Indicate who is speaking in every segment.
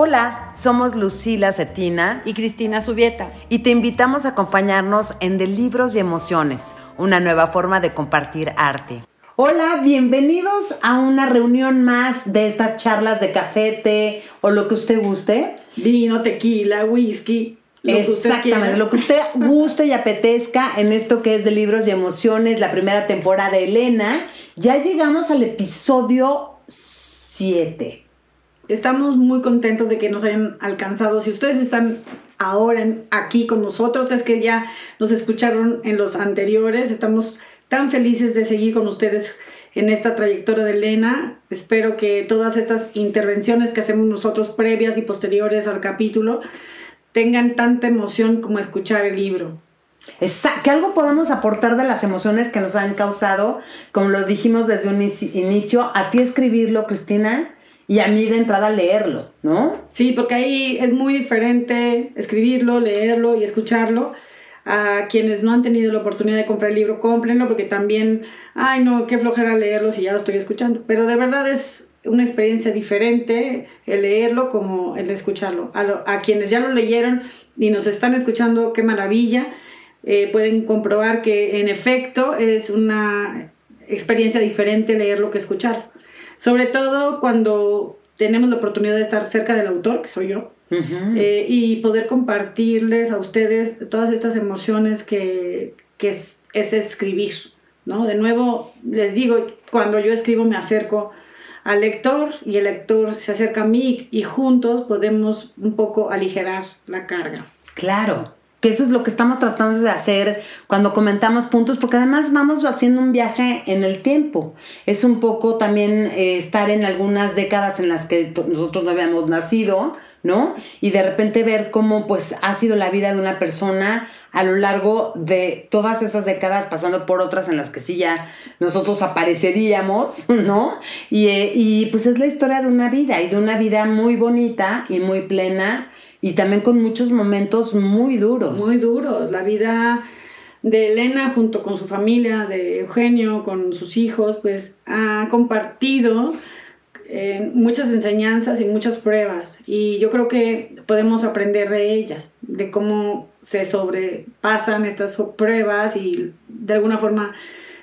Speaker 1: Hola, somos Lucila Cetina
Speaker 2: y Cristina Subieta
Speaker 1: y te invitamos a acompañarnos en De Libros y Emociones, una nueva forma de compartir arte. Hola, bienvenidos a una reunión más de estas charlas de café, té o lo que usted guste.
Speaker 2: Vino, tequila, whisky.
Speaker 1: Lo Exactamente, lo que usted guste y apetezca en esto que es de libros y emociones, la primera temporada de Elena. Ya llegamos al episodio 7
Speaker 2: estamos muy contentos de que nos hayan alcanzado. Si ustedes están ahora aquí con nosotros, es que ya nos escucharon en los anteriores. Estamos tan felices de seguir con ustedes en esta trayectoria de Elena. Espero que todas estas intervenciones que hacemos nosotros previas y posteriores al capítulo tengan tanta emoción como escuchar el libro.
Speaker 1: Exacto, que algo podamos aportar de las emociones que nos han causado, como lo dijimos desde un inicio, a ti escribirlo, Cristina, y a mí de entrada leerlo, ¿no?
Speaker 2: Sí, porque ahí es muy diferente escribirlo, leerlo y escucharlo. A quienes no han tenido la oportunidad de comprar el libro, cómprenlo porque también, ay no, qué flojera leerlo si ya lo estoy escuchando. Pero de verdad es una experiencia diferente el leerlo como el escucharlo. A, quienes ya lo leyeron y nos están escuchando, qué maravilla. Eh, pueden comprobar que en efecto es una experiencia diferente leerlo que escuchar. Sobre todo cuando tenemos la oportunidad de estar cerca del autor, que soy yo, eh, y poder compartirles a ustedes todas estas emociones que, es, escribir, ¿no? De nuevo, les digo, cuando yo escribo me acerco al lector y el lector se acerca a mí y juntos podemos un poco aligerar la carga.
Speaker 1: Claro, que eso es lo que estamos tratando de hacer cuando comentamos puntos, porque además vamos haciendo un viaje en el tiempo. Es un poco también eh, estar en algunas décadas en las que nosotros no habíamos nacido, ¿no? Y de repente ver cómo pues ha sido la vida de una persona a lo largo de todas esas décadas, pasando por otras en las que sí ya nosotros apareceríamos, ¿no? Y, eh, y pues es la historia de una vida y de una vida muy bonita y muy plena y también con muchos momentos muy duros.
Speaker 2: Muy duros. La vida de Elena junto con su familia, de Eugenio, con sus hijos, pues ha compartido eh, muchas enseñanzas y muchas pruebas. Y yo creo que podemos aprender de ellas, de cómo se sobrepasan estas pruebas y de alguna forma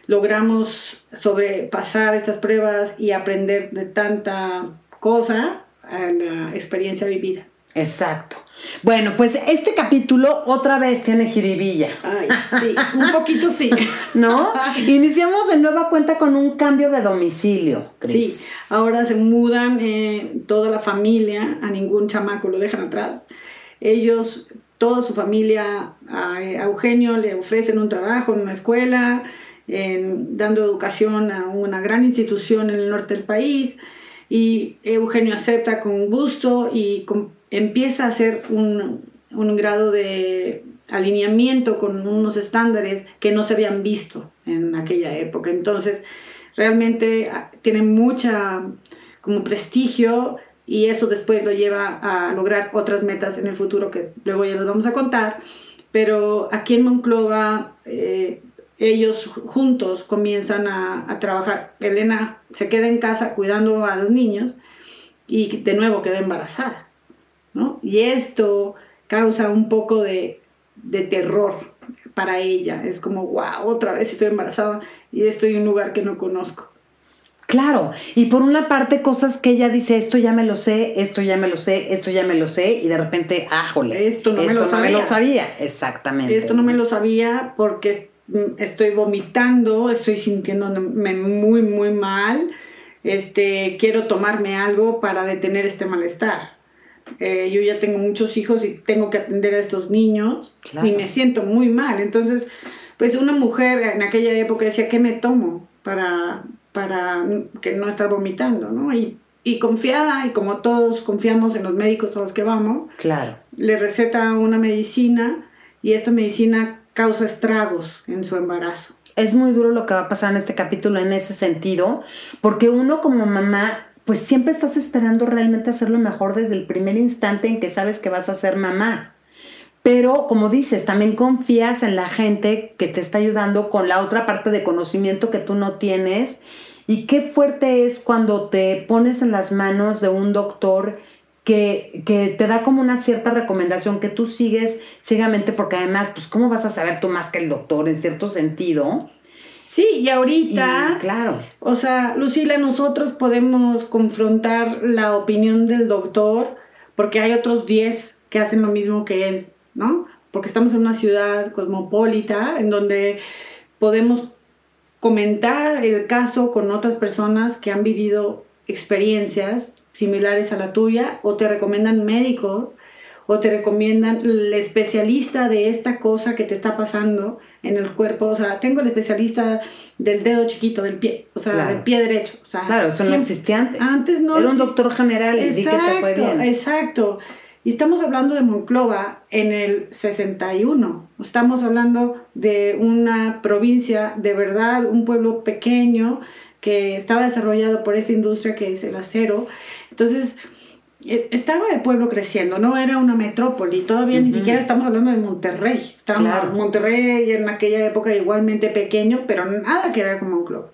Speaker 2: logramos sobrepasar estas pruebas y aprender de tanta cosa a la experiencia vivida.
Speaker 1: Exacto. Bueno, pues este capítulo otra vez tiene jiribilla.
Speaker 2: Ay, sí, un poquito sí.
Speaker 1: ¿No? Iniciamos de nueva cuenta con un cambio de domicilio.
Speaker 2: Sí, ahora se mudan eh, toda la familia, a ningún chamaco lo dejan atrás. Ellos, toda su familia, a, Eugenio le ofrecen un trabajo en una escuela, dando educación a una gran institución en el norte del país. Y Eugenio acepta con gusto y con empieza a hacer un, grado de alineamiento con unos estándares que no se habían visto en aquella época. Entonces, realmente ah, tiene mucha como prestigio y eso después lo lleva a lograr otras metas en el futuro que luego ya les vamos a contar. Pero aquí en Monclova eh, ellos juntos comienzan a, a, trabajar. Elena se queda en casa cuidando a los niños y de nuevo queda embarazada. Y esto causa un poco de, terror para ella. Es como, wow, otra vez estoy embarazada y estoy en un lugar que no conozco.
Speaker 1: Claro, y por una parte cosas que ella dice, esto ya me lo sé, esto ya me lo sé, esto ya me lo sé, y de repente, ájole,
Speaker 2: esto no, me, lo
Speaker 1: no me lo sabía. Exactamente.
Speaker 2: Esto no me lo sabía porque estoy vomitando, estoy sintiéndome muy, muy mal, este, quiero tomarme algo para detener este malestar. Eh, yo ya tengo muchos hijos y tengo que atender a estos niños y me siento muy mal. Entonces, pues una mujer en aquella época decía, ¿qué me tomo para, para que no estar vomitando? ¿no? Y, y confiada, y como todos confiamos en los médicos a los que vamos,
Speaker 1: claro.
Speaker 2: le receta una medicina y esta medicina causa estragos en su embarazo.
Speaker 1: Es muy duro lo que va a pasar en este capítulo en ese sentido, porque uno como mamá pues siempre estás esperando realmente hacerlo mejor desde el primer instante en que sabes que vas a ser mamá. Pero como dices, también confías en la gente que te está ayudando con la otra parte de conocimiento que tú no tienes. Y qué fuerte es cuando te pones en las manos de un doctor que, que, te da como una cierta recomendación que tú sigues ciegamente, porque además, pues, ¿cómo vas a saber tú más que el doctor en cierto sentido?
Speaker 2: Sí, y ahorita, claro. O sea, Lucila, nosotros podemos confrontar la opinión del doctor porque hay otros 10 que hacen lo mismo que él, ¿no? Porque estamos en una ciudad cosmopolita en donde podemos comentar el caso con otras personas que han vivido experiencias similares a la tuya o te recomiendan médicos o te recomiendan el especialista de esta cosa que te está pasando en el cuerpo. O sea, tengo el especialista del dedo chiquito del pie, o sea, del pie derecho. O sea,
Speaker 1: claro, eso no existía antes.
Speaker 2: Antes no.
Speaker 1: Era un doctor general y exacto, que te fue bien.
Speaker 2: Exacto. Y estamos hablando de Monclova en el 61. Estamos hablando de una provincia, de verdad, un pueblo pequeño que estaba desarrollado por esa industria que es el acero. Entonces, estaba el pueblo creciendo, no era una metrópoli, todavía ni siquiera estamos hablando de Monterrey. Estamos Monterrey en aquella época igualmente pequeño, pero nada que ver con Monclova.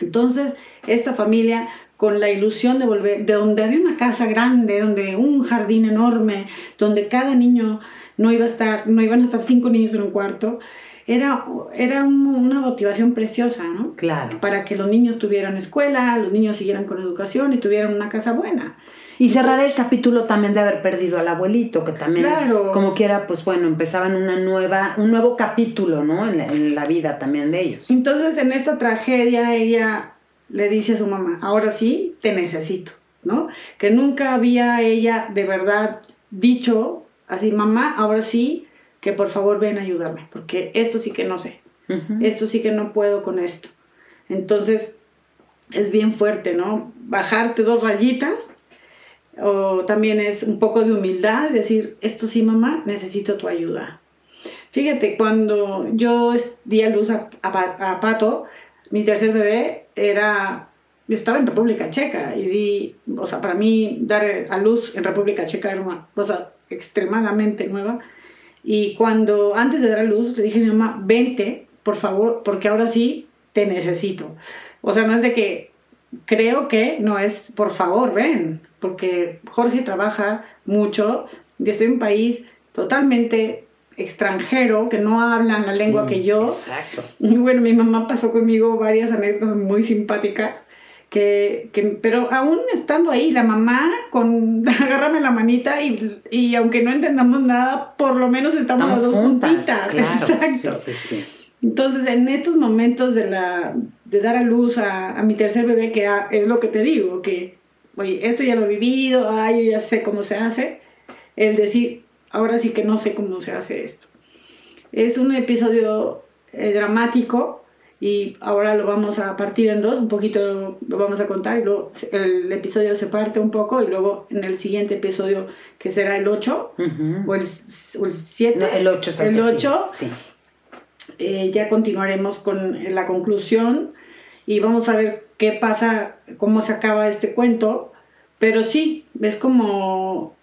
Speaker 2: Entonces, esta familia con la ilusión de volver, de donde había una casa grande, donde un jardín enorme, donde cada niño no iba a estar, no iban a estar cinco niños en un cuarto, era, era una motivación preciosa, ¿no?
Speaker 1: Claro.
Speaker 2: Para que los niños tuvieran escuela, los niños siguieran con educación y tuvieran una casa buena.
Speaker 1: Y cerrar el capítulo también de haber perdido al abuelito, que también, como quiera, pues bueno, empezaban una nueva, un nuevo capítulo, ¿no? En la, en la vida también de ellos.
Speaker 2: Entonces, en esta tragedia, ella le dice a su mamá, ahora sí, te necesito, ¿no? Que nunca había ella de verdad dicho así, mamá, ahora sí, que por favor ven a ayudarme, porque esto sí que no sé, esto sí que no puedo con esto. Entonces, es bien fuerte, ¿no? Bajarte dos rayitas o también es un poco de humildad, decir, esto sí, mamá, necesito tu ayuda. Fíjate, cuando yo di a luz a, Pato, mi tercer bebé era, yo estaba en República Checa y di, o sea, para mí dar a luz en República Checa era una cosa extremadamente nueva. Y cuando antes de dar a luz le dije a mi mamá, vente, por favor, porque ahora sí te necesito. O sea, no es de que creo que no es, por favor, ven, porque Jorge trabaja mucho, desde un país totalmente extranjero, que no hablan la lengua que yo.
Speaker 1: Exacto.
Speaker 2: Y bueno, mi mamá pasó conmigo varias anécdotas muy simpáticas. Que, que, pero aún estando ahí, la mamá con agárrame la manita y, y aunque no entendamos nada, por lo menos estamos, las dos juntas, Exacto. Sí, sí, sí. Entonces, en estos momentos de, la, de dar a luz a, a mi tercer bebé, que es lo que te digo, que oye, esto ya lo he vivido, ay, yo ya sé cómo se hace, el decir, ahora sí que no sé cómo se hace esto. Es un episodio eh, dramático y ahora lo vamos a partir en dos, un poquito lo vamos a contar y luego el episodio se parte un poco y luego en el siguiente episodio que será el 8 o el 7.
Speaker 1: el 8
Speaker 2: el 8. Sí. Eh, ya continuaremos con la conclusión y vamos a ver qué pasa, cómo se acaba este cuento, pero sí, es como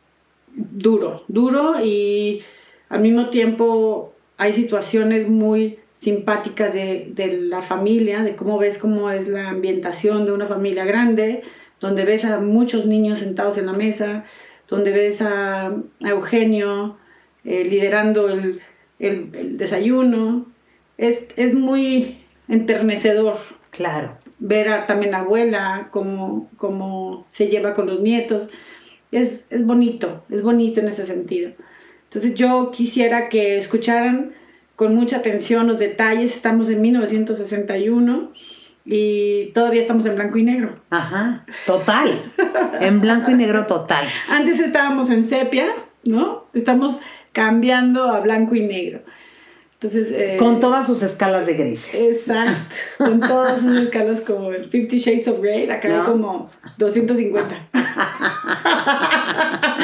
Speaker 2: duro, duro y al mismo tiempo hay situaciones muy simpáticas de, la familia, de cómo ves cómo es la ambientación de una familia grande, donde ves a muchos niños sentados en la mesa, donde ves a, Eugenio eh, liderando el, desayuno. Es, es muy enternecedor.
Speaker 1: Claro
Speaker 2: ver también a la abuela, cómo, cómo se lleva con los nietos. Es, es bonito, es bonito en ese sentido. Entonces yo quisiera que escucharan con mucha atención los detalles. Estamos en 1961 y todavía estamos en blanco y negro.
Speaker 1: Ajá, total. en blanco y negro total.
Speaker 2: Antes estábamos en sepia, ¿no? Estamos cambiando a blanco y negro. Eh,
Speaker 1: con todas sus escalas de grises.
Speaker 2: Exacto, con todas sus escalas como el Fifty Shades of Grey, acá hay como 250.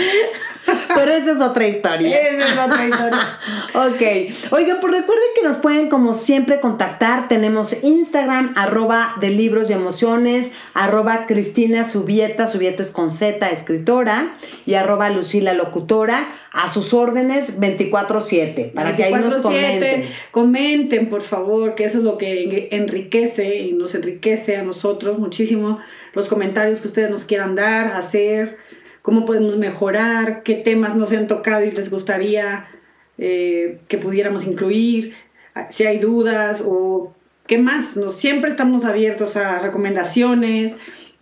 Speaker 1: Pero esa es otra historia.
Speaker 2: Esa es otra historia.
Speaker 1: ok. Oiga, pues recuerden que nos pueden como siempre contactar. Tenemos Instagram, arroba de libros y emociones, arroba Cristina Subieta, Subieta es con Z, escritora, y arroba Lucila Locutora a sus órdenes 24/7 para que ahí nos comenten.
Speaker 2: Comenten, por favor, que eso es lo que enriquece y nos enriquece a nosotros muchísimo los comentarios que ustedes nos quieran dar, hacer cómo podemos mejorar, qué temas no se han tocado y les gustaría eh, que pudiéramos incluir, si hay dudas o qué más. Nos, siempre estamos abiertos a recomendaciones,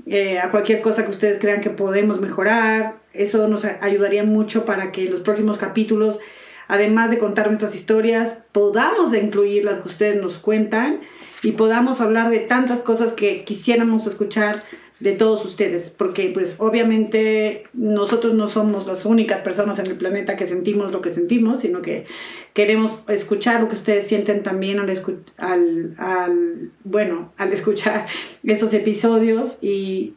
Speaker 2: eh, a cualquier cosa que ustedes crean que podemos mejorar. Eso nos ayudaría mucho para que los próximos capítulos, además de contar nuestras historias, podamos incluir las que ustedes nos cuentan y podamos hablar de tantas cosas que quisiéramos escuchar de todos ustedes, porque pues obviamente nosotros no somos las únicas personas en el planeta que sentimos lo que sentimos, sino que queremos escuchar lo que ustedes sienten también al, al, al bueno, al escuchar esos episodios y,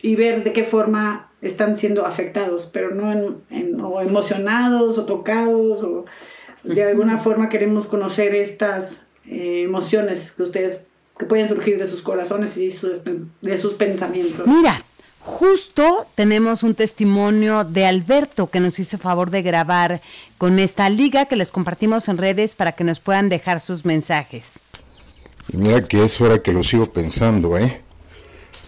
Speaker 2: y, ver de qué forma están siendo afectados, pero no en, en, o emocionados o tocados o de alguna forma queremos conocer estas eh, emociones que ustedes que pueden surgir de sus corazones y de sus pensamientos.
Speaker 1: Mira, justo tenemos un testimonio de Alberto que nos hizo favor de grabar con esta liga que les compartimos en redes para que nos puedan dejar sus mensajes.
Speaker 3: Y mira que es hora que lo sigo pensando, ¿eh?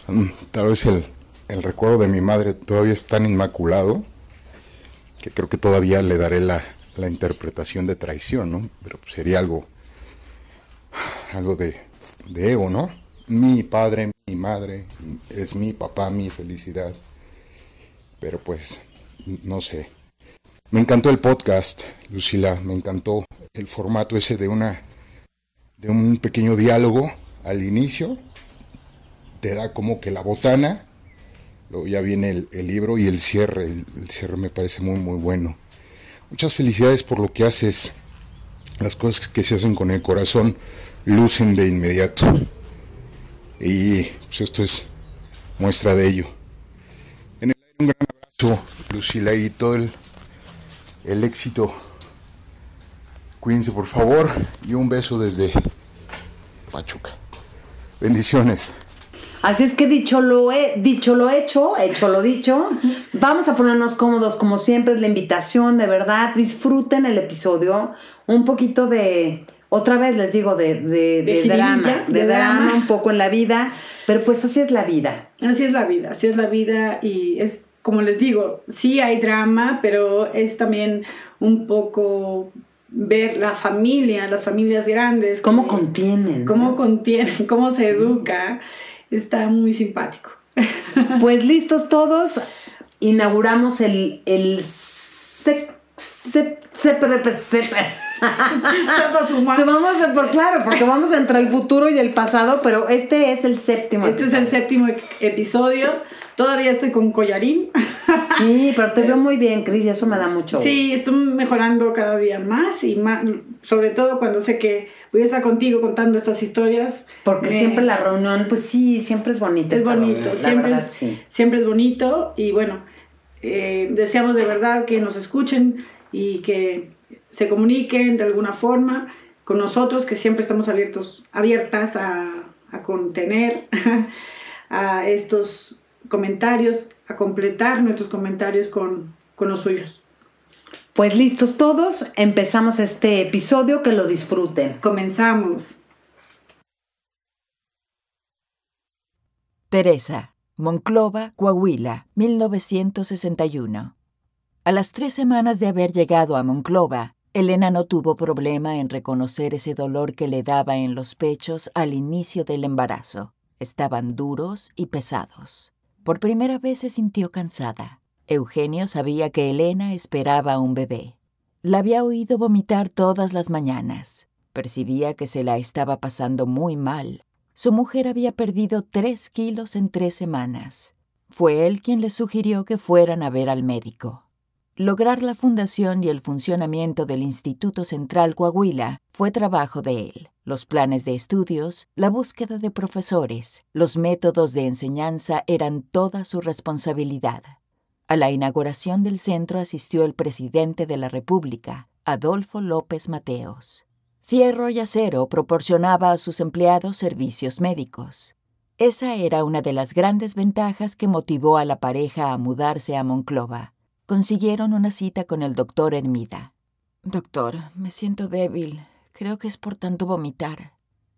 Speaker 3: Mm, tal vez el, el recuerdo de mi madre todavía es tan inmaculado que creo que todavía le daré la, la interpretación de traición, ¿no? Pero sería algo, algo de, de ego, ¿no? Mi padre, mi madre, es mi papá, mi felicidad. Pero pues, no sé. Me encantó el podcast, Lucila, me encantó el formato ese de una de un pequeño diálogo al inicio. Te da como que la botana, luego ya viene el, libro y el cierre. El, el cierre me parece muy, muy bueno. Muchas felicidades por lo que haces, las cosas que se hacen con el corazón lucen de inmediato. Y pues esto es muestra de ello. El un gran abrazo, Lucila, y todo el, el éxito. Cuídense por favor y un beso desde Pachuca. Bendiciones.
Speaker 1: Así es que dicho lo he, dicho lo hecho, hecho lo dicho, vamos a ponernos cómodos como siempre es la invitación, de verdad, disfruten el episodio, un poquito de otra vez les digo, de, de, drama, de, drama, un poco en la vida, pero pues así es la vida.
Speaker 2: Así es la vida, así es la vida y es, como les digo, sí hay drama, pero es también un poco ver la familia, las familias grandes.
Speaker 1: ¿Cómo contienen?
Speaker 2: Cómo contienen, cómo se educa. Está muy simpático.
Speaker 1: Pues listos todos, inauguramos el, el Se vamos a, por claro, porque vamos entre el futuro y el pasado, pero este es el séptimo.
Speaker 2: Este es el séptimo episodio. Todavía estoy con collarín.
Speaker 1: Sí, pero te veo muy bien, Cris, y eso me da mucho
Speaker 2: gusto. Sí, estoy mejorando cada día más y más, sobre todo cuando sé que voy a estar contigo contando estas historias.
Speaker 1: Porque siempre la reunión, pues sí, siempre es bonita.
Speaker 2: Es bonito, siempre, es, siempre es bonito y bueno, eh, deseamos de verdad que nos escuchen y que se comuniquen de alguna forma con nosotros, que siempre estamos abiertos, abiertas a, contener a estos comentarios, a completar nuestros comentarios con, con los suyos.
Speaker 1: Pues listos todos, empezamos este episodio, que lo disfruten.
Speaker 2: Comenzamos.
Speaker 4: Teresa, Monclova, Coahuila, 1961. A las tres semanas de haber llegado a Monclova, Elena no tuvo problema en reconocer ese dolor que le daba en los pechos al inicio del embarazo. Estaban duros y pesados. Por primera vez se sintió cansada. Eugenio sabía que Elena esperaba un bebé. La había oído vomitar todas las mañanas. Percibía que se la estaba pasando muy mal. Su mujer había perdido tres kilos en tres semanas. Fue él quien le sugirió que fueran a ver al médico. Lograr la fundación y el funcionamiento del Instituto Central Coahuila fue trabajo de él. Los planes de estudios, la búsqueda de profesores, los métodos de enseñanza eran toda su responsabilidad. A la inauguración del centro asistió el presidente de la República, Adolfo López Mateos. Fierro y Acero proporcionaba a sus empleados servicios médicos. Esa era una de las grandes ventajas que motivó a la pareja a mudarse a Monclova consiguieron una cita con el doctor Hermida. Doctor, me siento débil. Creo que es por tanto vomitar.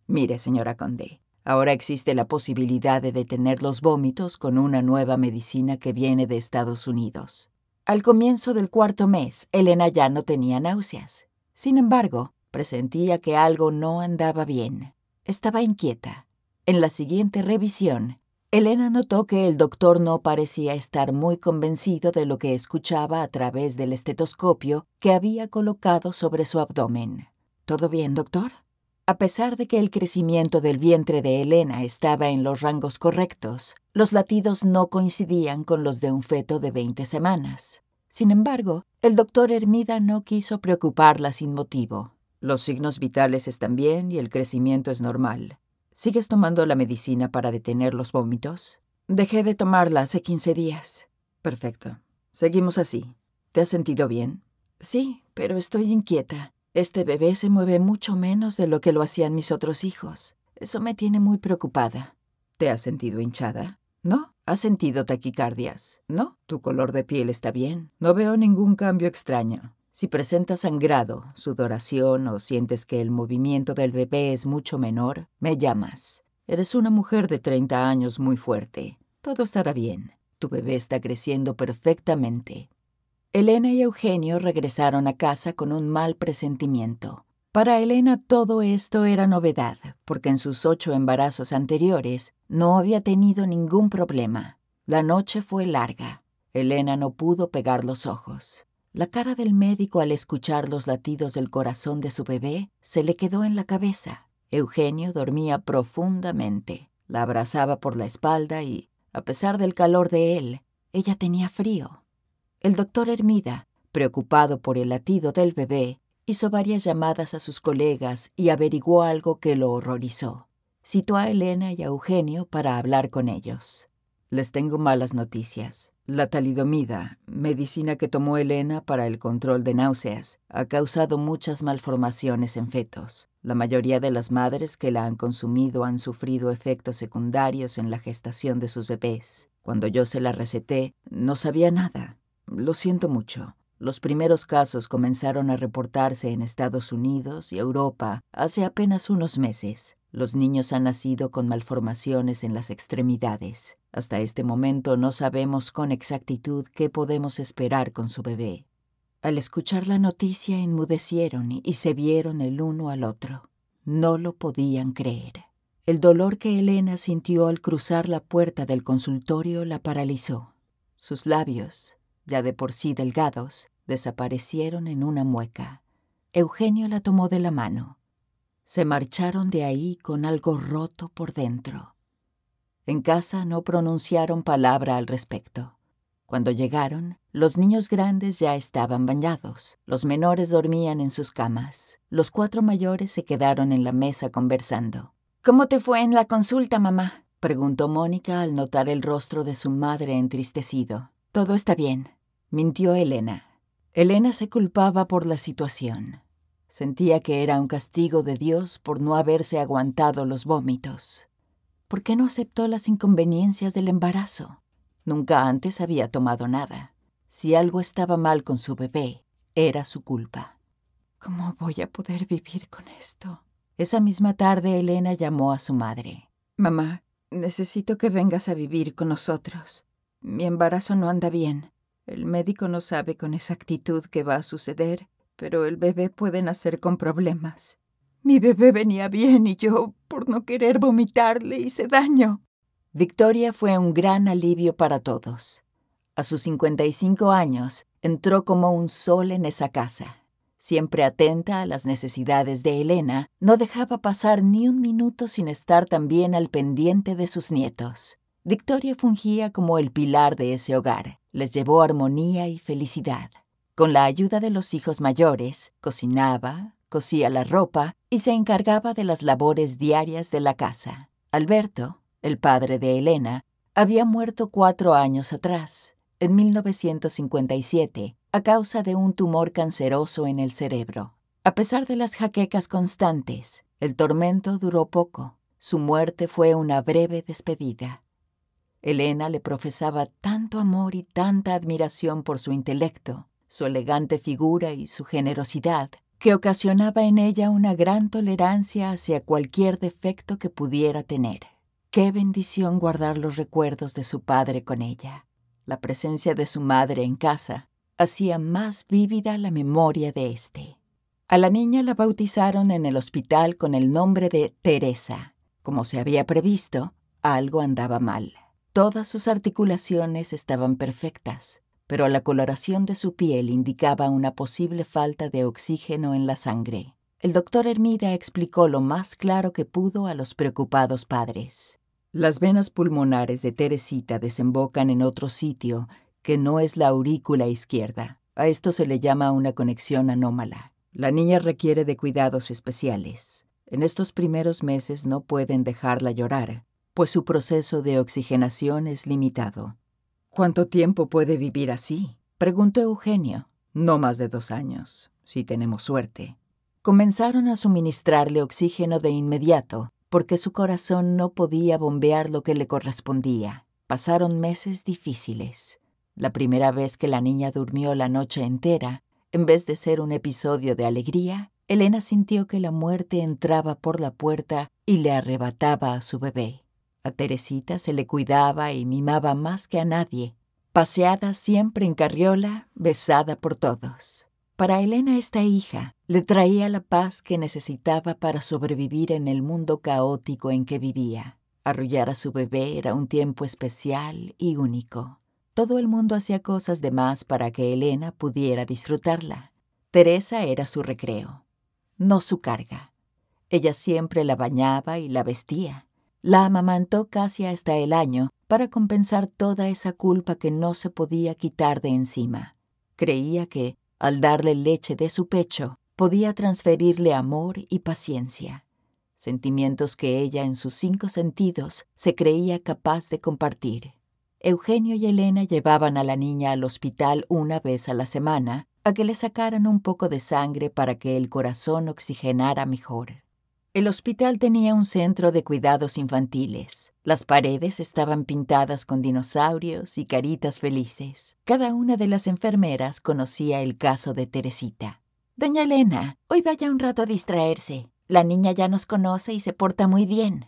Speaker 4: Mire, señora Conde, Ahora existe la posibilidad de detener los vómitos con una nueva medicina que viene de Estados Unidos. Al comienzo del cuarto mes, Elena ya no tenía náuseas. Sin embargo, presentía que algo no andaba bien. Estaba inquieta. En la siguiente revisión, Elena notó que el doctor no parecía estar muy convencido de lo que escuchaba a través del estetoscopio que había colocado sobre su abdomen. ¿Todo bien, doctor? A pesar de que el crecimiento del vientre de Elena estaba en los rangos correctos, los latidos no coincidían con los de un feto de 20 semanas. Sin embargo, el doctor Hermida no quiso preocuparla sin motivo. Los signos vitales están bien y el crecimiento es normal. ¿Sigues tomando la medicina para detener los vómitos? Dejé de tomarla hace 15 días. Perfecto. Seguimos así. ¿Te has sentido bien? Sí, pero estoy inquieta. Este bebé se mueve mucho menos de lo que lo hacían mis otros hijos. Eso me tiene muy preocupada. ¿Te has sentido hinchada? ¿No? ¿Has sentido taquicardias? ¿No? Tu color de piel está bien. No veo ningún cambio extraño. Si presentas sangrado, sudoración o sientes que el movimiento del bebé es mucho menor, me llamas. Eres una mujer de 30 años muy fuerte. Todo estará bien. Tu bebé está creciendo perfectamente. Elena y Eugenio regresaron a casa con un mal presentimiento. Para Elena todo esto era novedad, porque en sus ocho embarazos anteriores no había tenido ningún problema. La noche fue larga. Elena no pudo pegar los ojos. La cara del médico al escuchar los latidos del corazón de su bebé se le quedó en la cabeza. Eugenio dormía profundamente. La abrazaba por la espalda y, a pesar del calor de él, ella tenía frío. El doctor Hermida, preocupado por el latido del bebé, hizo varias llamadas a sus colegas y averiguó algo que lo horrorizó. Citó a Elena y a Eugenio para hablar con ellos. Les tengo malas noticias. La talidomida, medicina que tomó Elena para el control de náuseas, ha causado muchas malformaciones en fetos. La mayoría de las madres que la han consumido han sufrido efectos secundarios en la gestación de sus bebés. Cuando yo se la receté, no sabía nada. Lo siento mucho. Los primeros casos comenzaron a reportarse en Estados Unidos y Europa hace apenas unos meses. Los niños han nacido con malformaciones en las extremidades. Hasta este momento no sabemos con exactitud qué podemos esperar con su bebé. Al escuchar la noticia enmudecieron y se vieron el uno al otro. No lo podían creer. El dolor que Elena sintió al cruzar la puerta del consultorio la paralizó. Sus labios, ya de por sí delgados, desaparecieron en una mueca. Eugenio la tomó de la mano. Se marcharon de ahí con algo roto por dentro. En casa no pronunciaron palabra al respecto. Cuando llegaron, los niños grandes ya estaban bañados, los menores dormían en sus camas, los cuatro mayores se quedaron en la mesa conversando. ¿Cómo te fue en la consulta, mamá? preguntó Mónica al notar el rostro de su madre entristecido. Todo está bien, mintió Elena. Elena se culpaba por la situación. Sentía que era un castigo de Dios por no haberse aguantado los vómitos. ¿Por qué no aceptó las inconveniencias del embarazo? Nunca antes había tomado nada. Si algo estaba mal con su bebé, era su culpa. ¿Cómo voy a poder vivir con esto? Esa misma tarde Elena llamó a su madre. Mamá, necesito que vengas a vivir con nosotros. Mi embarazo no anda bien. El médico no sabe con exactitud qué va a suceder, pero el bebé puede nacer con problemas. Mi bebé venía bien y yo, por no querer vomitar, le hice daño. Victoria fue un gran alivio para todos. A sus 55 años, entró como un sol en esa casa. Siempre atenta a las necesidades de Elena, no dejaba pasar ni un minuto sin estar también al pendiente de sus nietos. Victoria fungía como el pilar de ese hogar. Les llevó armonía y felicidad. Con la ayuda de los hijos mayores, cocinaba, cosía la ropa y se encargaba de las labores diarias de la casa. Alberto, el padre de Elena, había muerto cuatro años atrás, en 1957, a causa de un tumor canceroso en el cerebro. A pesar de las jaquecas constantes, el tormento duró poco. Su muerte fue una breve despedida. Elena le profesaba tanto amor y tanta admiración por su intelecto, su elegante figura y su generosidad, que ocasionaba en ella una gran tolerancia hacia cualquier defecto que pudiera tener. Qué bendición guardar los recuerdos de su padre con ella. La presencia de su madre en casa hacía más vívida la memoria de éste. A la niña la bautizaron en el hospital con el nombre de Teresa. Como se había previsto, algo andaba mal. Todas sus articulaciones estaban perfectas, pero la coloración de su piel indicaba una posible falta de oxígeno en la sangre. El doctor Hermida explicó lo más claro que pudo a los preocupados padres. Las venas pulmonares de Teresita desembocan en otro sitio que no es la aurícula izquierda. A esto se le llama una conexión anómala. La niña requiere de cuidados especiales. En estos primeros meses no pueden dejarla llorar, pues su proceso de oxigenación es limitado. ¿Cuánto tiempo puede vivir así? preguntó Eugenio. No más de dos años, si tenemos suerte. Comenzaron a suministrarle oxígeno de inmediato, porque su corazón no podía bombear lo que le correspondía. Pasaron meses difíciles. La primera vez que la niña durmió la noche entera, en vez de ser un episodio de alegría, Elena sintió que la muerte entraba por la puerta y le arrebataba a su bebé. A Teresita se le cuidaba y mimaba más que a nadie, paseada siempre en carriola, besada por todos. Para Elena esta hija le traía la paz que necesitaba para sobrevivir en el mundo caótico en que vivía. Arrullar a su bebé era un tiempo especial y único. Todo el mundo hacía cosas de más para que Elena pudiera disfrutarla. Teresa era su recreo, no su carga. Ella siempre la bañaba y la vestía. La amamantó casi hasta el año para compensar toda esa culpa que no se podía quitar de encima. Creía que, al darle leche de su pecho, podía transferirle amor y paciencia, sentimientos que ella en sus cinco sentidos se creía capaz de compartir. Eugenio y Elena llevaban a la niña al hospital una vez a la semana a que le sacaran un poco de sangre para que el corazón oxigenara mejor. El hospital tenía un centro de cuidados infantiles. Las paredes estaban pintadas con dinosaurios y caritas felices. Cada una de las enfermeras conocía el caso de Teresita. Doña Elena, hoy vaya un rato a distraerse. La niña ya nos conoce y se porta muy bien.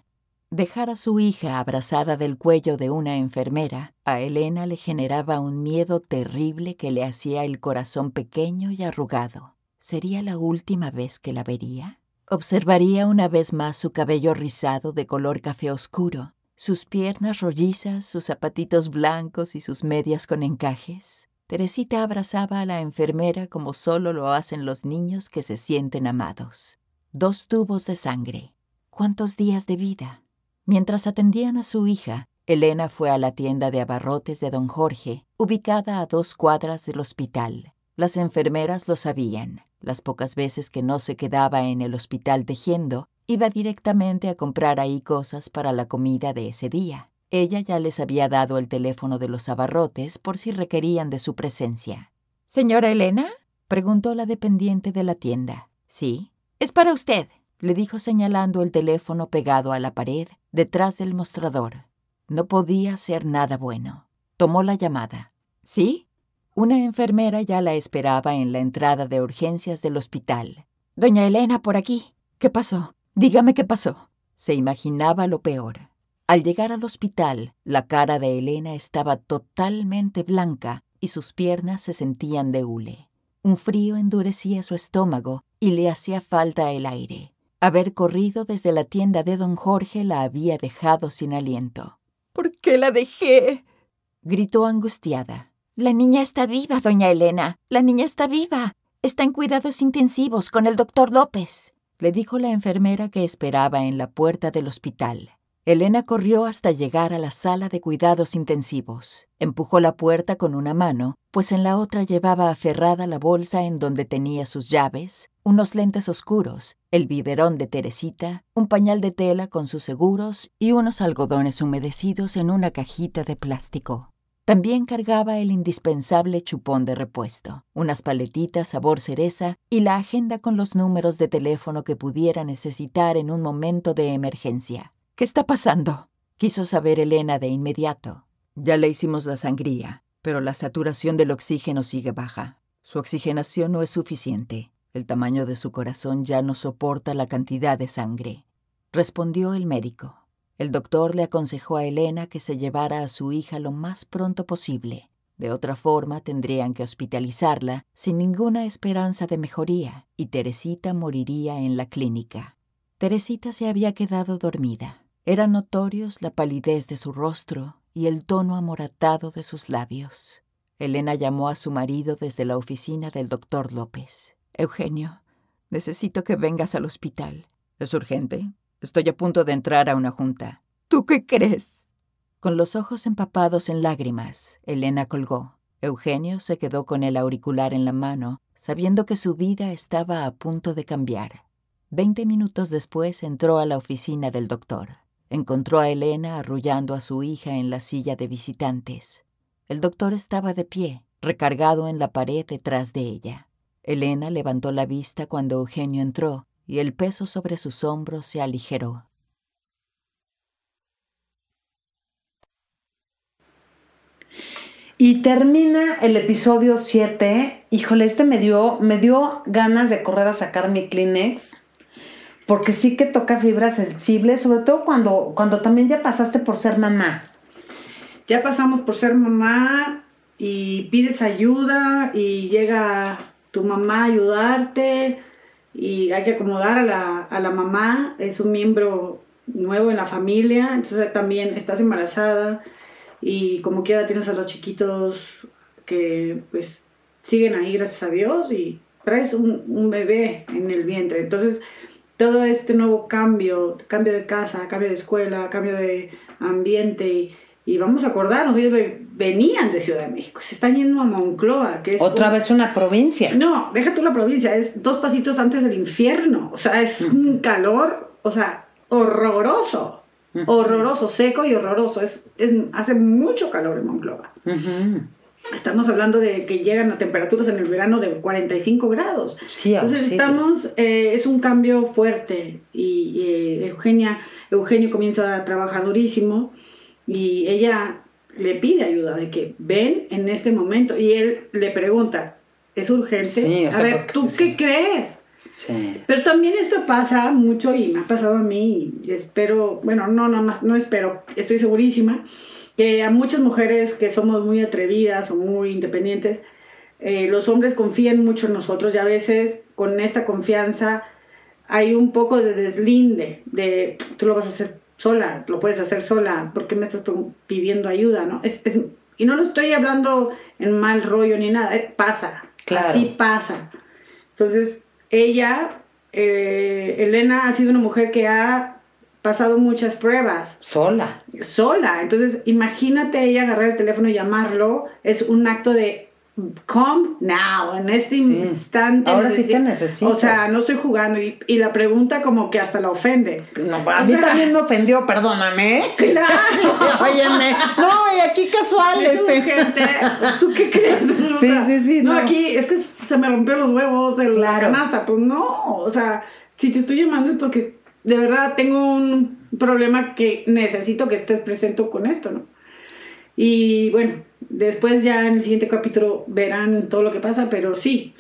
Speaker 4: Dejar a su hija abrazada del cuello de una enfermera, a Elena le generaba un miedo terrible que le hacía el corazón pequeño y arrugado. ¿Sería la última vez que la vería? Observaría una vez más su cabello rizado de color café oscuro, sus piernas rollizas, sus zapatitos blancos y sus medias con encajes. Teresita abrazaba a la enfermera como solo lo hacen los niños que se sienten amados. Dos tubos de sangre. ¿Cuántos días de vida? Mientras atendían a su hija, Elena fue a la tienda de abarrotes de don Jorge, ubicada a dos cuadras del hospital. Las enfermeras lo sabían. Las pocas veces que no se quedaba en el hospital tejiendo, iba directamente a comprar ahí cosas para la comida de ese día. Ella ya les había dado el teléfono de los abarrotes por si requerían de su presencia. ¿Señora Elena? preguntó la dependiente de la tienda. Sí. Es para usted, le dijo señalando el teléfono pegado a la pared detrás del mostrador. No podía ser nada bueno. Tomó la llamada. ¿Sí? Una enfermera ya la esperaba en la entrada de urgencias del hospital. Doña Elena, por aquí. ¿Qué pasó? Dígame qué pasó. Se imaginaba lo peor. Al llegar al hospital, la cara de Elena estaba totalmente blanca y sus piernas se sentían de hule. Un frío endurecía su estómago y le hacía falta el aire. Haber corrido desde la tienda de don Jorge la había dejado sin aliento. ¿Por qué la dejé? gritó angustiada. La niña está viva, doña Elena. La niña está viva. Está en cuidados intensivos con el doctor López, le dijo la enfermera que esperaba en la puerta del hospital. Elena corrió hasta llegar a la sala de cuidados intensivos. Empujó la puerta con una mano, pues en la otra llevaba aferrada la bolsa en donde tenía sus llaves, unos lentes oscuros, el biberón de Teresita, un pañal de tela con sus seguros y unos algodones humedecidos en una cajita de plástico. También cargaba el indispensable chupón de repuesto, unas paletitas sabor cereza y la agenda con los números de teléfono que pudiera necesitar en un momento de emergencia. ¿Qué está pasando? Quiso saber Elena de inmediato. Ya le hicimos la sangría, pero la saturación del oxígeno sigue baja. Su oxigenación no es suficiente. El tamaño de su corazón ya no soporta la cantidad de sangre, respondió el médico. El doctor le aconsejó a Elena que se llevara a su hija lo más pronto posible. De otra forma, tendrían que hospitalizarla sin ninguna esperanza de mejoría y Teresita moriría en la clínica. Teresita se había quedado dormida. Eran notorios la palidez de su rostro y el tono amoratado de sus labios. Elena llamó a su marido desde la oficina del doctor López. Eugenio, necesito que vengas al hospital. ¿Es urgente? Estoy a punto de entrar a una junta. ¿Tú qué crees? Con los ojos empapados en lágrimas, Elena colgó. Eugenio se quedó con el auricular en la mano, sabiendo que su vida estaba a punto de cambiar. Veinte minutos después entró a la oficina del doctor. Encontró a Elena arrullando a su hija en la silla de visitantes. El doctor estaba de pie, recargado en la pared detrás de ella. Elena levantó la vista cuando Eugenio entró y el peso sobre sus hombros se aligeró.
Speaker 1: Y termina el episodio 7. Híjole, este me dio, me dio ganas de correr a sacar mi Kleenex. Porque sí que toca fibras sensibles, sobre todo cuando, cuando también ya pasaste por ser mamá.
Speaker 2: Ya pasamos por ser mamá y pides ayuda y llega tu mamá a ayudarte y hay que acomodar a la, a la mamá. Es un miembro nuevo en la familia, entonces también estás embarazada y como quiera tienes a los chiquitos que pues siguen ahí gracias a Dios y traes un, un, bebé en el vientre. Entonces todo este nuevo cambio, cambio de casa, cambio de escuela, cambio de ambiente y, vamos a acordarnos, ellos venían de Ciudad de México, se están yendo a Moncloa, que es...
Speaker 1: Otra vez una provincia.
Speaker 2: No, deja tú la provincia, es dos pasitos antes del infierno, o sea, es un calor, o sea, horroroso horroroso, seco y horroroso. Es, hace mucho calor en Monclova. Estamos hablando de que llegan a temperaturas en el verano de 45 grados. Entonces estamos, eh, es un cambio fuerte y eh, Eugenia, Eugenio comienza a trabajar durísimo y ella le pide ayuda de que ven en este momento y él le pregunta, ¿es urgente? a ver, ¿tú qué crees? Pero también esto pasa mucho y me ha pasado a mí y espero, bueno, no, no, no espero, estoy segurísima que a muchas mujeres que somos muy atrevidas o muy independientes, eh, los hombres confían mucho en nosotros y a veces con esta confianza hay un poco de deslinde, de tú lo vas a hacer sola, lo puedes hacer sola, ¿por qué me estás pidiendo ayuda? ¿no? Es, y no lo estoy hablando en mal rollo ni nada, pasa, así pasa. Entonces, ella, eh, Elena, ha sido una mujer que ha pasado muchas pruebas.
Speaker 1: Sola.
Speaker 2: Sola. Entonces, imagínate ella agarrar el teléfono y llamarlo. Es un acto de come now, en este instante.
Speaker 1: Ahora sí te necesito.
Speaker 2: O sea, no estoy jugando. Y, la pregunta como que hasta la ofende.
Speaker 1: No, a mí también me ofendió, perdóname.
Speaker 2: Claro.
Speaker 1: Óyeme. No, y aquí casual.
Speaker 2: Es
Speaker 1: este.
Speaker 2: gente. ¿Tú qué crees?
Speaker 1: Sí, sí, sí.
Speaker 2: No, aquí es que se me rompió los huevos de la canasta. Pues no. O sea, si te estoy llamando es porque de verdad tengo un problema que necesito que estés presente con esto, ¿no? Y bueno, después ya en el siguiente capítulo verán todo lo que pasa, pero sí.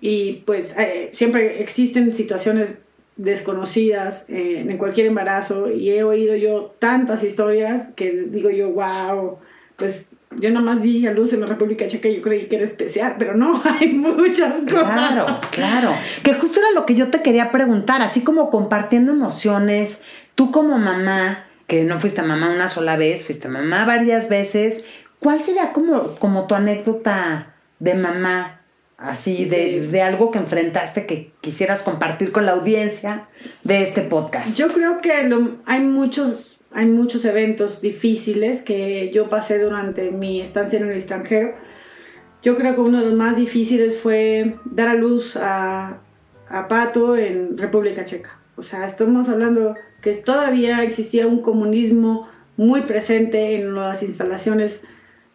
Speaker 2: Y pues eh, siempre existen situaciones desconocidas eh, en cualquier embarazo y he oído yo tantas historias que digo yo, wow, pues yo nomás di a luz en la República Checa y yo creí que era especial, pero no, hay muchas cosas.
Speaker 1: Claro, claro. Que justo era lo que yo te quería preguntar, así como compartiendo emociones, tú como mamá, que no fuiste mamá una sola vez, fuiste mamá varias veces. ¿Cuál sería como, como tu anécdota de mamá, así, de, de, algo que enfrentaste que quisieras compartir con la audiencia de este podcast?
Speaker 2: Yo creo que hay, muchos, hay muchos eventos difíciles que yo pasé durante mi estancia en el extranjero. Yo creo que uno de los más difíciles fue dar a luz a, a Pato en República Checa. O sea, estamos hablando que todavía existía un comunismo muy presente en las instalaciones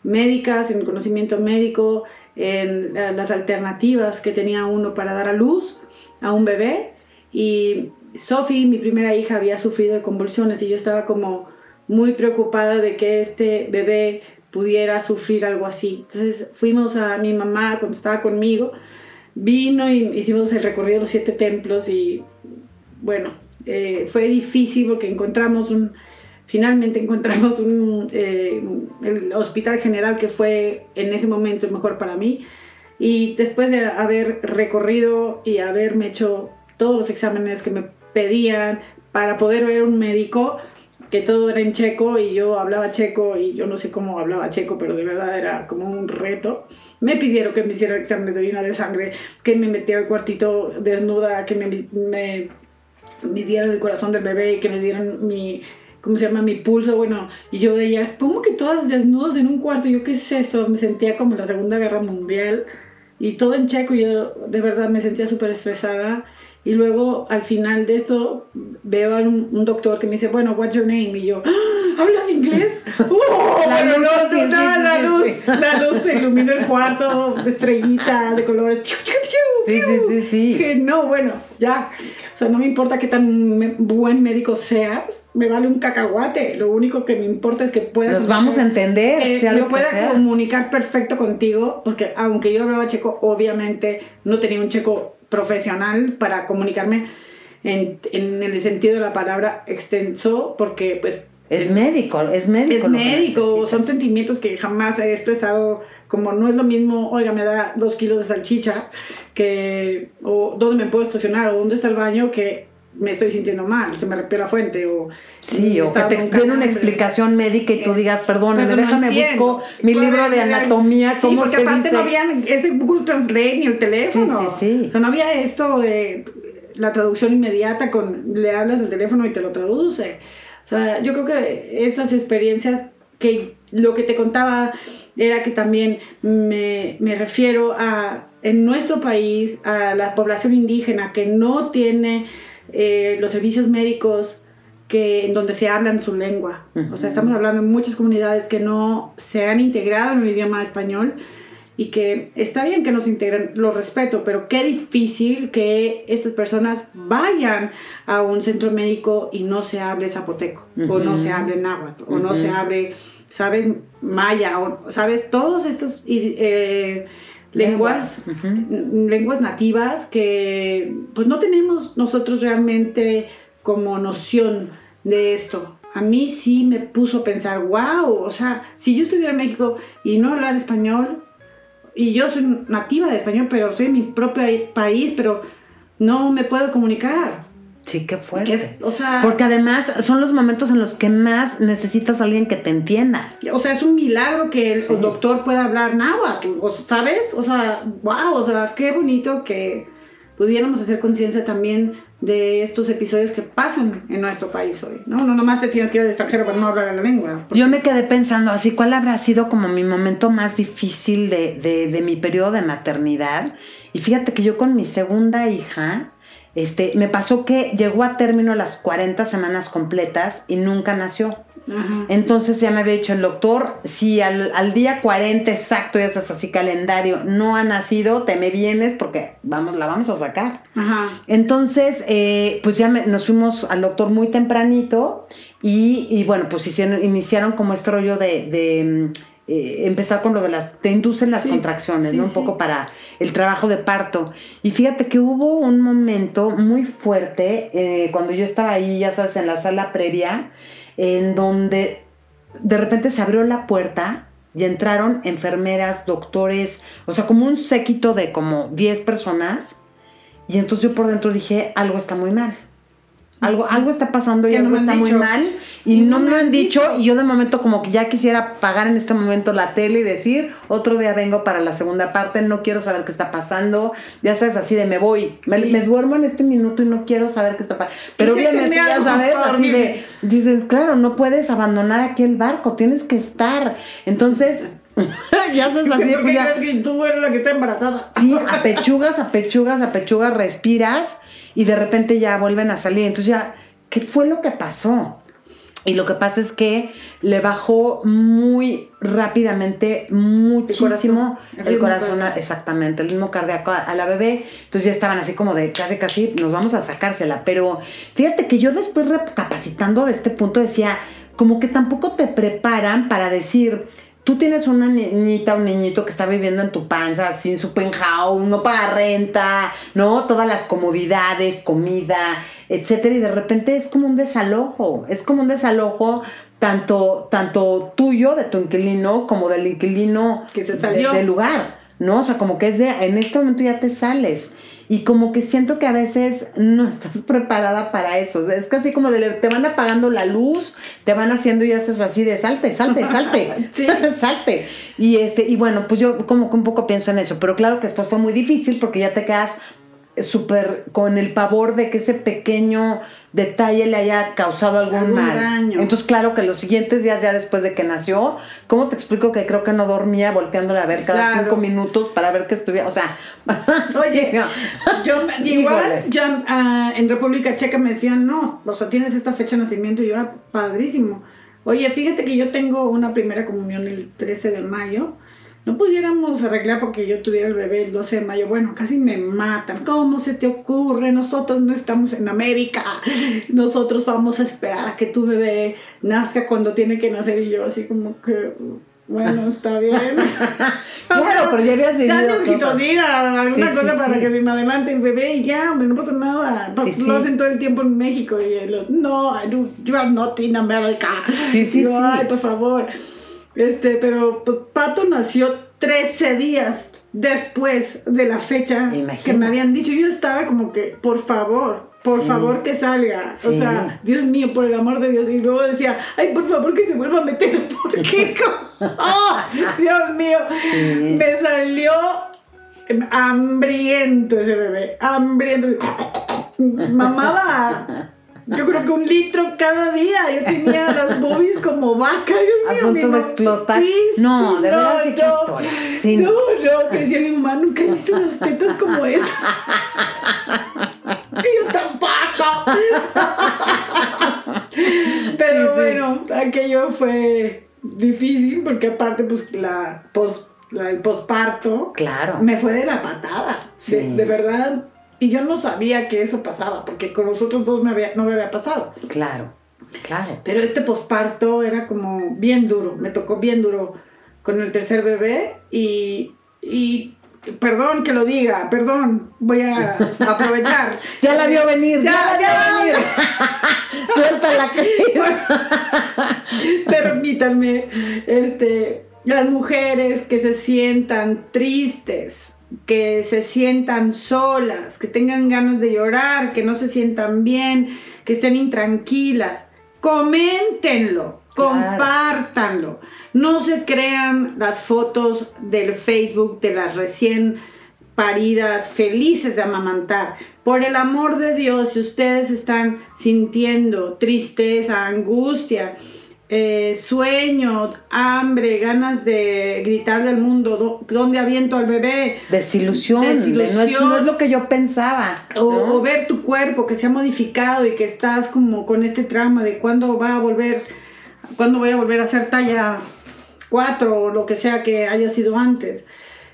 Speaker 2: médicas, en el conocimiento médico, en eh, las alternativas que tenía uno para dar a luz a un bebé. Y Sophie, mi primera hija, había sufrido de convulsiones y yo estaba como muy preocupada de que este bebé pudiera sufrir algo así. Entonces fuimos a mi mamá cuando estaba conmigo, vino y hicimos el recorrido de los siete templos y bueno, eh, fue difícil porque encontramos un, finalmente encontramos un, eh, el hospital general que fue en ese momento el mejor para mí y después de haber recorrido y haberme hecho todos los exámenes que me pedían para poder ver un médico, que todo era en checo y yo hablaba checo y yo no sé cómo hablaba checo, pero de verdad era como un reto. Me pidieron que me hiciera exámenes de orina de sangre, que me metiera al cuartito desnuda, que me, me midieran el corazón del bebé y que me dieran mi, ¿cómo se llama? Mi pulso, bueno, y yo veía, ¿cómo que todas desnudas en un cuarto? Yo, ¿qué es esto? Me sentía como en la Segunda Guerra Mundial y todo en checo, yo de verdad me sentía súper estresada y luego al final de esto veo a un, doctor que me dice, bueno, what's your name? Y yo, ¡Ah! ¿hablas inglés? ¡Oh! la, luz, la, luz, la luz se iluminó el cuarto, estrellita de colores.
Speaker 1: Sí, sí, sí, sí.
Speaker 2: Que no, bueno, ya. O sea, no me importa qué tan buen médico seas, me vale un cacahuate. Lo único que me importa es que puedas.
Speaker 1: Nos vamos a entender.
Speaker 2: Eh, sea me pueda comunicar perfecto contigo, porque aunque yo hablaba checo, obviamente no tenía un checo profesional para comunicarme en, en, el sentido de la palabra extenso, porque pues...
Speaker 1: Es médico, es médico.
Speaker 2: Es médico, son sentimientos que jamás he expresado, como no es lo mismo, oiga, me da dos kilos de salchicha, que, o dónde me puedo estacionar, o dónde está el baño, que me estoy sintiendo mal, se me rompió la fuente o...
Speaker 1: Sí, o que te den una explicación médica y tú digas, perdóname, déjame busco mi libro de anatomía, ¿cómo sí, porque aparte
Speaker 2: no había ese Google Translate ni el teléfono. Sí, sí, sí. O sea, no había esto de la traducción inmediata con le hablas del teléfono y te lo traduce. O sea, yo creo que esas experiencias que lo que te contaba era que también me, me refiero a en nuestro país a la población indígena que no tiene eh, los servicios médicos que, en donde se hablan su lengua. O sea, estamos hablando de muchas comunidades que no se han integrado en el idioma español y que está bien que nos integren, lo respeto, pero qué difícil que estas personas vayan a un centro médico y no se hable zapoteco, o no se hable náhuatl, o no se hable, ¿sabes? Maya, o, ¿sabes? Todos estos... Eh, lenguas, lenguas nativas que pues no tenemos nosotros realmente como noción de esto. A mí sí me puso a pensar, wow, o sea, si yo estuviera en México y no hablar español, y yo soy nativa de español, pero estoy en mi propio país, pero no me puedo comunicar.
Speaker 1: Sí, qué fuerte. o sea, Porque además son los momentos en los que más necesitas a alguien que te entienda.
Speaker 2: O sea, es un milagro que el doctor pueda hablar náhuatl, ¿sabes? O sea, wow, o sea, qué bonito que pudiéramos hacer conciencia también de estos episodios que pasan en nuestro país hoy, ¿no? No nomás te tienes que ir al extranjero para no hablar la lengua.
Speaker 1: Yo me quedé pensando así, ¿cuál habrá sido como mi momento más difícil de, de, de mi periodo de maternidad? Y fíjate que yo con mi segunda hija, este, me pasó que llegó a término las 40 semanas completas y nunca nació. Entonces ya me había dicho el doctor, si al, día 40 exacto, ya estás así calendario, no ha nacido, te me vienes porque vamos, la vamos a sacar. Entonces, eh, pues ya nos fuimos al doctor muy tempranito y, bueno, pues hicieron, iniciaron como este rollo de eh, empezar con lo de las, te inducen las contracciones, ¿no? Un poco para el trabajo de parto. Y fíjate que hubo un momento muy fuerte eh, cuando yo estaba ahí, ya sabes, en la sala previa, en donde de repente se abrió la puerta y entraron enfermeras, doctores, o sea, como un séquito de como 10 personas. Y entonces yo por dentro dije, algo está muy mal. Algo, algo está pasando y algo está muy mal. Y, no, me han dicho, y yo de momento como que ya quisiera pagar en este momento la tele y decir, otro día vengo para la segunda parte, no quiero saber qué está pasando. Ya sabes, así de me voy, me, duermo en este minuto y no quiero saber qué está pasando. Pero obviamente ya sabes, así de, dices, claro, no puedes abandonar aquí el barco, tienes que estar. Entonces, ya sabes así.
Speaker 2: ¿Por qué crees que tú eres la que está embarazada?
Speaker 1: Sí, apechugas, apechugas, apechugas, respiras y de repente ya vuelven a salir. Entonces ya, ¿qué fue lo que pasó? Y lo que pasa es que le bajó muy rápidamente, muchísimo el corazón, exactamente, el ritmo cardíaco a, la bebé. Entonces ya estaban así como de casi, casi, nos vamos a sacársela. Pero fíjate que yo después recapacitando de este punto decía, como que tampoco te preparan para decir, tú tienes una niñita, un niñito que está viviendo en tu panza, sin su penthouse, no paga renta, ¿no? Todas las comodidades, comida, etcétera, y de repente es como un desalojo, es como un desalojo tanto, tanto tuyo, de tu inquilino, como del inquilino
Speaker 2: que se salió.
Speaker 1: del lugar, ¿no? O sea, como que es de, en este momento ya te sales. Y como que siento que a veces no estás preparada para eso. Es casi como de te van apagando la luz, te van haciendo y haces así de salte, salte, salte, salte. Y este, y bueno, pues yo como que un poco pienso en eso. Pero claro que después fue muy difícil porque ya te quedas súper con el pavor de que ese pequeño detalle le haya causado algún, mal. Daño. Entonces, claro que los siguientes días, ya después de que nació, ¿cómo te explico que creo que no dormía volteándole a ver cada cinco minutos para ver que estuviera? O sea,
Speaker 2: oye, yo igual, yo, ah, en República Checa me decían, no, o sea, tienes esta fecha de nacimiento y yo, era ah, padrísimo. Oye, fíjate que yo tengo una primera comunión el 13 de mayo no pudiéramos arreglar porque yo tuviera el bebé el 12 de mayo, bueno, casi me matan. ¿Cómo se te ocurre? Nosotros no estamos en América. Nosotros vamos a esperar a que tu bebé nazca cuando tiene que nacer y yo así como que... Bueno, está bien.
Speaker 1: claro, pero ya habías vivido.
Speaker 2: Dale oxitocina, alguna cosa para que se me adelante el bebé y ya, hombre, no pasa nada. lo hacen todo el tiempo en México y los, no, you are not in America. Sí, sí, sí. Ay, por favor. Este, pero pues Pato nació 13 días después de la fecha que me habían dicho. Yo estaba como que, por favor, por favor que salga. O sea, Dios mío, por el amor de Dios. Y luego decía, ay, por favor que se vuelva a meter. Porque, oh, Dios mío, me salió hambriento ese bebé. Hambriento. Mamaba yo creo que un litro cada día. Yo tenía las boobies como vaca.
Speaker 1: a punto de explotar. no, de verdad sí no,
Speaker 2: Sí, no, no, que decía mi mamá, nunca he visto unas tetas como esas. y yo tampoco. Pero bueno, aquello fue difícil porque aparte pues la pos, la, el posparto
Speaker 1: claro.
Speaker 2: me fue de la patada. Sí. de verdad y yo no sabía que eso pasaba, porque con los otros dos me había, no me había pasado.
Speaker 1: Claro, claro.
Speaker 2: Pero este posparto era como bien duro, me tocó bien duro con el tercer bebé y, y perdón que lo diga, perdón, voy a aprovechar.
Speaker 1: ya la vio venir, ya, la vio venir. Suelta la
Speaker 2: crisis. Permítanme, este, las mujeres que se sientan tristes que se sientan solas, que tengan ganas de llorar, que no se sientan bien, que estén intranquilas. Coméntenlo, compártanlo. No se crean las fotos del Facebook de las recién paridas felices de amamantar. Por el amor de Dios, si ustedes están sintiendo tristeza, angustia, eh, sueño, hambre, ganas de gritarle al mundo, ¿dónde aviento al bebé?
Speaker 1: Desilusión, no, es, lo que yo pensaba.
Speaker 2: O, ver tu cuerpo que se ha modificado y que estás como con este trauma de cuándo va a volver, cuándo voy a volver a hacer talla 4 o lo que sea que haya sido antes.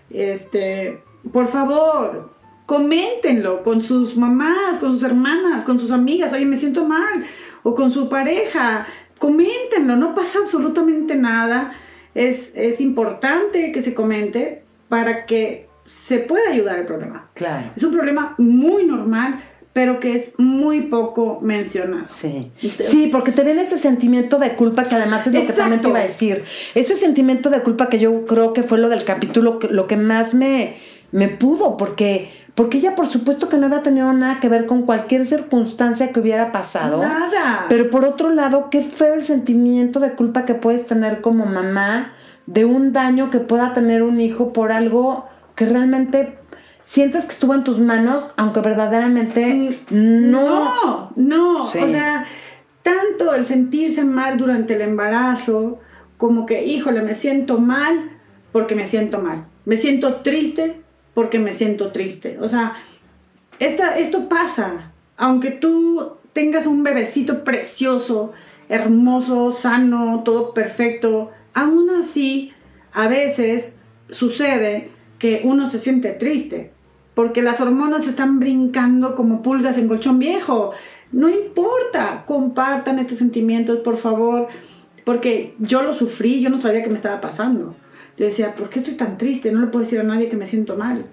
Speaker 2: Este, por favor, coméntenlo con sus mamás, con sus hermanas, con sus amigas, oye, me siento mal, o con su pareja, coméntenlo, no pasa absolutamente nada. Es, es importante que se comente para que se pueda ayudar el problema.
Speaker 1: Claro.
Speaker 2: Es un problema muy normal, pero que es muy poco mencionado.
Speaker 1: Sí. sí, porque te viene ese sentimiento de culpa que además es lo que también te iba a decir. Ese sentimiento de culpa que yo creo que fue lo del capítulo, lo que más me, me pudo, porque porque ella por supuesto que no había tenido nada que ver con cualquier circunstancia que hubiera pasado.
Speaker 2: Nada.
Speaker 1: Pero por otro lado, qué feo el sentimiento de culpa que puedes tener como mamá de un daño que pueda tener un hijo por algo que realmente sientes que estuvo en tus manos, aunque verdaderamente
Speaker 2: no. No, no. O sea, tanto el sentirse mal durante el embarazo, como que, híjole, me siento mal porque me siento mal. Me siento triste porque me siento triste. O sea, esta, esto pasa. Aunque tú tengas un bebecito precioso, hermoso, sano, todo perfecto, aún así, a veces sucede que uno se siente triste. Porque las hormonas están brincando como pulgas en colchón viejo. No importa, compartan estos sentimientos, por favor porque yo lo sufrí, yo no sabía qué me estaba pasando. Yo decía, ¿por qué estoy tan triste? No le puedo decir a nadie que me siento mal.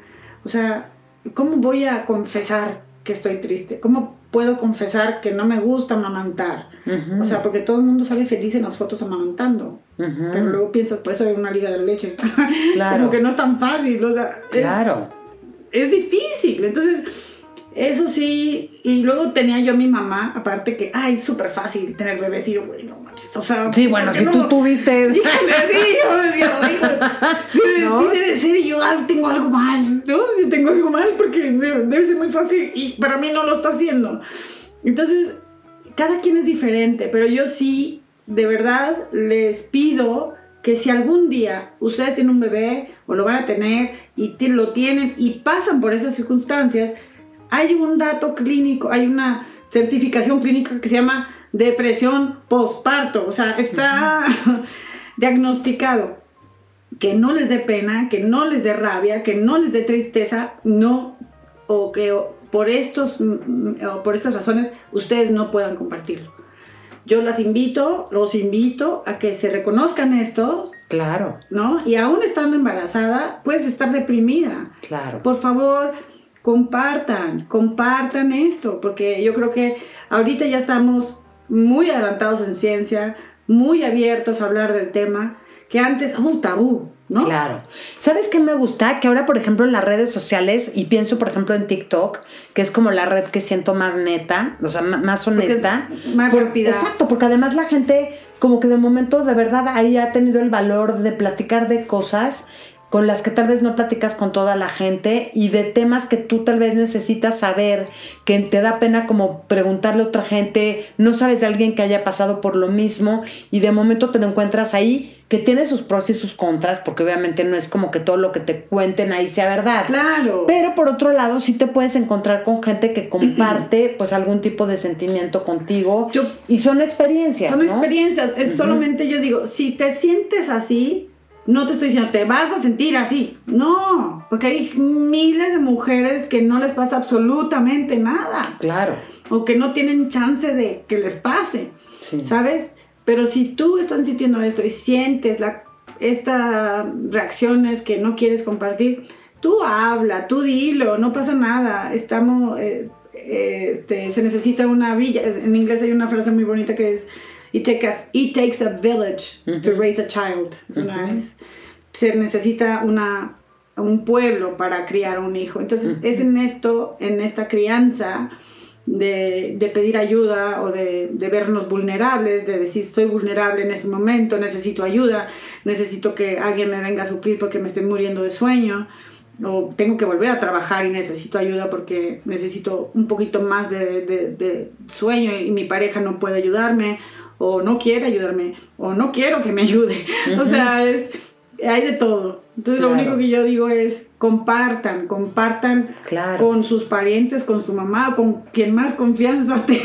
Speaker 2: O sea, ¿cómo voy a confesar que estoy triste? ¿Cómo puedo confesar que no me gusta amamantar?
Speaker 1: Ujú.
Speaker 2: O sea, porque todo el mundo sale feliz en las fotos amamantando.
Speaker 1: Ujú.
Speaker 2: Pero luego piensas, por eso hay una liga de leche.
Speaker 1: Claro.
Speaker 2: Como que no es tan fácil. o sea, es-
Speaker 1: Claro.
Speaker 2: es difícil. Entonces, eso sí. Y luego tenía yo a mi mamá, aparte que, ay, es súper fácil tener bebés. Y yo, güey, no manches. O sea,
Speaker 1: Sí, bueno,
Speaker 2: ¿por qué
Speaker 1: si
Speaker 2: no
Speaker 1: tú tuviste...
Speaker 2: Híjole, sí, yo decía, "Ay, debe,
Speaker 1: ¿No?
Speaker 2: sí debe ser, y yo tengo algo mal, ¿no? Yo tengo algo mal porque debe, ser muy fácil y para mí no lo está haciendo. Entonces, cada quien es diferente, pero yo sí, de verdad, les pido que si algún día ustedes tienen un bebé o lo van a tener y lo tienen y pasan por esas circunstancias, hay un dato clínico, hay una certificación clínica que se llama depresión postparto, o sea, está diagnosticado que no les dé pena, que no les dé rabia, que no les dé tristeza, no, o que por, estos, mm, o por estas razones ustedes no puedan compartirlo. Yo las invito, los invito a que se reconozcan estos,
Speaker 1: Claro,
Speaker 2: ¿no? Y aún estando embarazada, puedes estar deprimida.
Speaker 1: claro.
Speaker 2: Por favor, compartan, compartan esto, porque yo creo que ahorita ya estamos muy adelantados en ciencia, muy abiertos a hablar del tema, que antes, un tabú, ¿no?
Speaker 1: Claro. ¿Sabes qué me gusta? Que ahora, por ejemplo, en las redes sociales, y pienso, por ejemplo, en TikTok, que es como la red que siento más neta, o sea, más honesta.
Speaker 2: más rápida.
Speaker 1: Exacto, porque además la gente, como que de momento, de verdad, ahí ha tenido el valor de platicar de cosas con las que tal vez no platicas con toda la gente y de temas que tú tal vez necesitas saber, que te da pena como preguntarle a otra gente, no sabes de alguien que haya pasado por lo mismo y de momento te lo encuentras ahí que tiene sus pros y sus contras, porque obviamente no es como que todo lo que te cuenten ahí sea verdad.
Speaker 2: Claro.
Speaker 1: Pero por otro lado, sí te puedes encontrar con gente que comparte pues algún tipo de sentimiento contigo
Speaker 2: Yo-
Speaker 1: y son experiencias.
Speaker 2: Son
Speaker 1: ¿no?
Speaker 2: experiencias, es solamente yo digo, si te sientes así, no te estoy diciendo, te vas a sentir así. No, porque hay miles de mujeres que no les pasa absolutamente nada.
Speaker 1: Claro.
Speaker 2: o que no tienen chance de que les pase,
Speaker 1: Sí.
Speaker 2: ¿sabes? Pero si tú estás sintiendo esto y sientes la, estas reacciones que no quieres compartir, tú habla, tú dilo, no pasa nada. Estamos, eh, eh, este, se necesita una villa. En inglés hay una frase muy bonita que es It, take a- it takes a village to raise a child. Es una- es- se necesita una, un pueblo para criar un hijo. Entonces es en esto, en esta crianza, de, de pedir ayuda o de, de vernos vulnerables, de decir soy vulnerable en ese momento, necesito ayuda, necesito que alguien me venga a suplir porque me estoy muriendo de sueño, o tengo que volver a trabajar y necesito ayuda porque necesito un poquito más de, de- de sueño y mi pareja no puede ayudarme, o no quiere ayudarme, o no quiero que me ayude. O sea, es, hay de todo. Entonces lo único que yo digo es compartan, compartan
Speaker 1: Claro.
Speaker 2: con sus parientes, con su mamá, con quien más confianza te.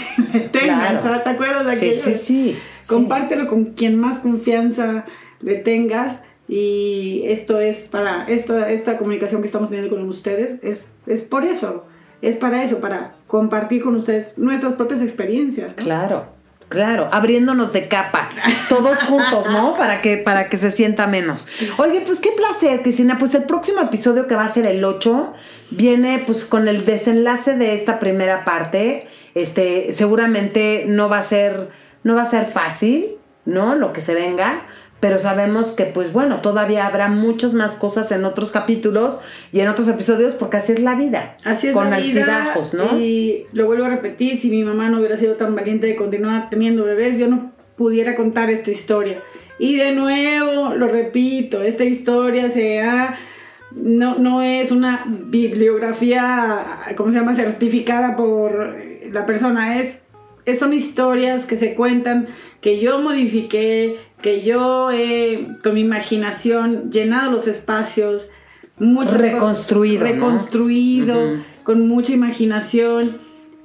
Speaker 2: ¿sabes? ¿Te acuerdas de aquello?
Speaker 1: sí, sí. sí.
Speaker 2: Compártelo con quien más confianza le tengas. Y esto es para, esta, esta comunicación que estamos teniendo con ustedes, es, es por eso, es para eso, para compartir con ustedes nuestras propias experiencias. ¿no?
Speaker 1: Claro, claro, abriéndonos de capa, todos juntos, ¿no? Para que, para que se sienta menos. Oye, pues qué placer, Cristina. Pues el próximo episodio que va a ser el 8 viene pues con el desenlace de esta primera parte. Este, seguramente no va a ser, no va a ser fácil, ¿no? Lo que se venga. Pero sabemos que, pues bueno, todavía habrá muchas más cosas en otros capítulos y en otros episodios, porque así es la vida.
Speaker 2: Así es
Speaker 1: con
Speaker 2: la vida,
Speaker 1: altibajos, ¿no?
Speaker 2: Y lo vuelvo a repetir, si mi mamá no hubiera sido tan valiente de continuar teniendo bebés, yo no pudiera contar esta historia. Y de nuevo, lo repito, esta historia se ha- no, no es una bibliografía, ¿cómo se llama?, certificada por la persona, es- son historias que se cuentan, que yo modifiqué, que yo he, con mi imaginación, llenado los espacios, cosas-
Speaker 1: Reconstruido, ¿no?
Speaker 2: reconstruido, con mucha imaginación,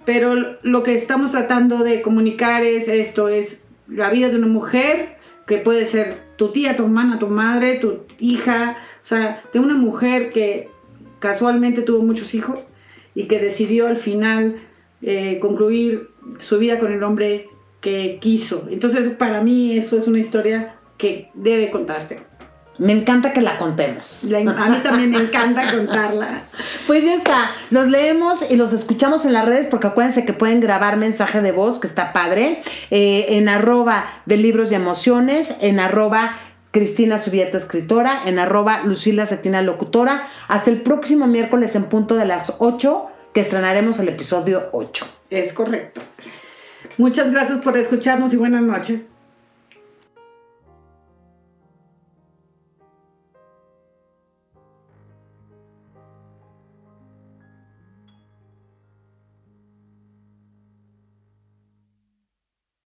Speaker 2: pero lo que estamos tratando de comunicar es esto, es la vida de una mujer, que puede ser tu tía, tu hermana, tu madre, tu hija, o sea, de una mujer que casualmente tuvo muchos hijos y que decidió al final eh, concluir su vida con el hombre que quiso. Entonces, para mí eso es una historia que debe contarse.
Speaker 1: Me encanta que la contemos.
Speaker 2: a mí también me encanta contarla.
Speaker 1: Pues ya está, los leemos y los escuchamos en las redes porque acuérdense que pueden grabar mensaje de voz, que está padre, eh, en arroba de libros y emociones, en arroba Cristina Subieta Escritora, en arroba Lucila Cetina Locutora. Hasta el próximo miércoles en punto de las 8 que estrenaremos el episodio 8.
Speaker 2: Es correcto. Muchas gracias por escucharnos y buenas noches.